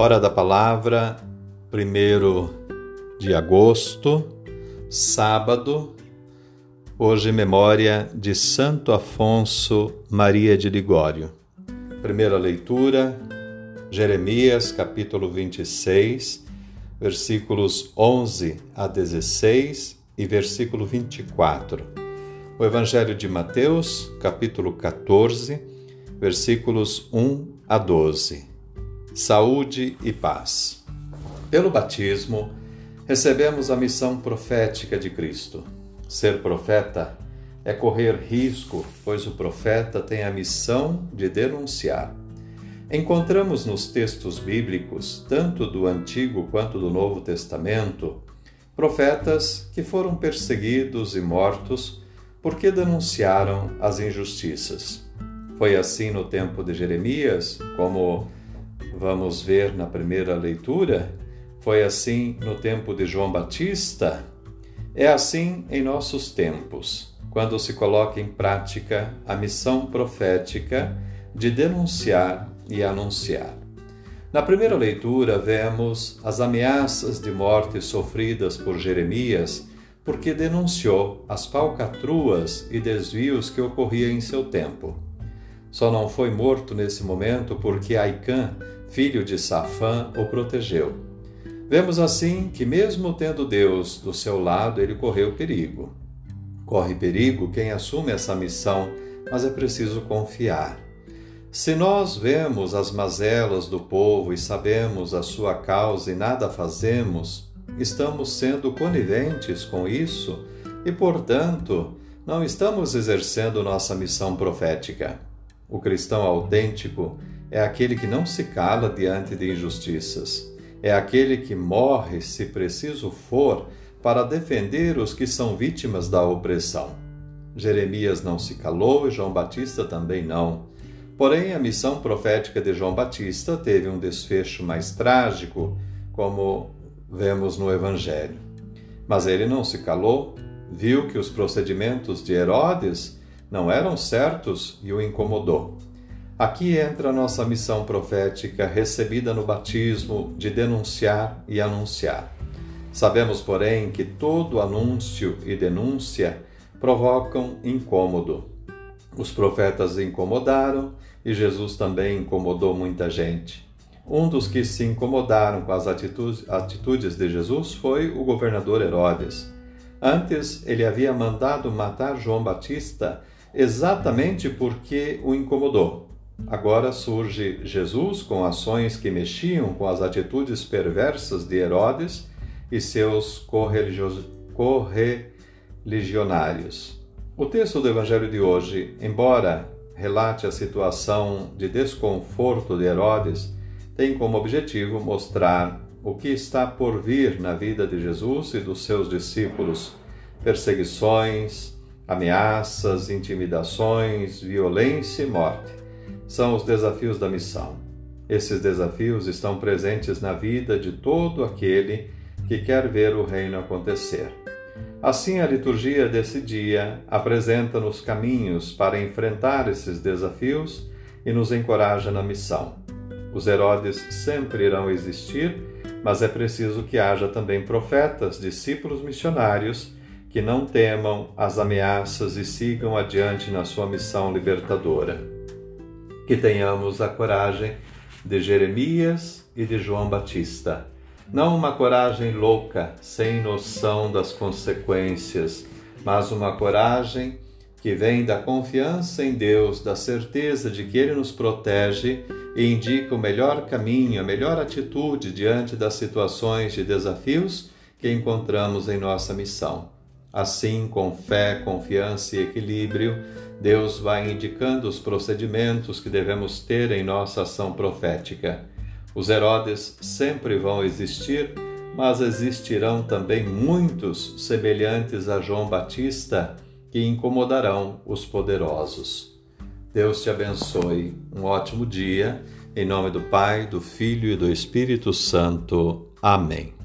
Hora da Palavra, 1 de agosto, sábado. Hoje, memória de Santo Afonso Maria de Ligório. Primeira leitura, Jeremias, capítulo 26, versículos 11 a 16 e versículo 24. O Evangelho de Mateus, capítulo 14, versículos 1 a 12 saúde e paz. Pelo batismo, recebemos a missão profética de Cristo. Ser profeta é correr risco, pois o profeta tem a missão de denunciar. Encontramos nos textos bíblicos, tanto do Antigo quanto do Novo Testamento, profetas que foram perseguidos e mortos porque denunciaram as injustiças. Foi assim no tempo de Jeremias, como vamos ver na primeira leitura, foi assim no tempo de João Batista, é assim em nossos tempos, quando se coloca em prática a missão profética de denunciar e anunciar. Na primeira leitura, vemos as ameaças de morte sofridas por Jeremias, porque denunciou as falcatruas e desvios que ocorriam em seu tempo. Só não foi morto nesse momento porque Aicã filho de Safã, o protegeu. Vemos assim que, mesmo tendo Deus do seu lado, ele correu perigo. Corre perigo quem assume essa missão, mas é preciso confiar. Se nós vemos as mazelas do povo e sabemos a sua causa e nada fazemos, estamos sendo coniventes com isso e, portanto, não estamos exercendo nossa missão profética. O cristão autêntico é aquele que não se cala diante de injustiças. É aquele que morre, se preciso for, para defender os que são vítimas da opressão. Jeremias não se calou e João Batista também não. Porém, a missão profética de João Batista teve um desfecho mais trágico, como vemos no Evangelho. Mas ele não se calou, viu que os procedimentos de Herodes não eram certos e o incomodou. Aqui entra a nossa missão profética recebida no batismo de denunciar e anunciar. Sabemos, porém, que todo anúncio e denúncia provocam incômodo. Os profetas incomodaram e Jesus também incomodou muita gente. Um dos que se incomodaram com as atitudes, de Jesus foi o governador Herodes. Antes, ele havia mandado matar João Batista exatamente porque o incomodou. Agora surge Jesus com ações que mexiam com as atitudes perversas de Herodes e seus correligionários. O texto do Evangelho de hoje, embora relate a situação de desconforto de Herodes, tem como objetivo mostrar o que está por vir na vida de Jesus e dos seus discípulos: perseguições, ameaças, intimidações, violência e morte são os desafios da missão. Esses desafios estão presentes na vida de todo aquele que quer ver o reino acontecer. Assim, a liturgia desse dia apresenta-nos caminhos para enfrentar esses desafios e nos encoraja na missão. Os Herodes sempre irão existir, mas é preciso que haja também profetas, discípulos missionários que não temam as ameaças e sigam adiante na sua missão libertadora que tenhamos a coragem de Jeremias e de João Batista. Não uma coragem louca, sem noção das consequências, mas uma coragem que vem da confiança em Deus, da certeza de que Ele nos protege e indica o melhor caminho, a melhor atitude diante das situações de desafios que encontramos em nossa missão. Assim, com fé, confiança e equilíbrio, Deus vai indicando os procedimentos que devemos ter em nossa ação profética. Os Herodes sempre vão existir, mas existirão também muitos semelhantes a João Batista que incomodarão os poderosos. Deus te abençoe. Um ótimo dia. Em nome do Pai, do Filho e do Espírito Santo. Amém.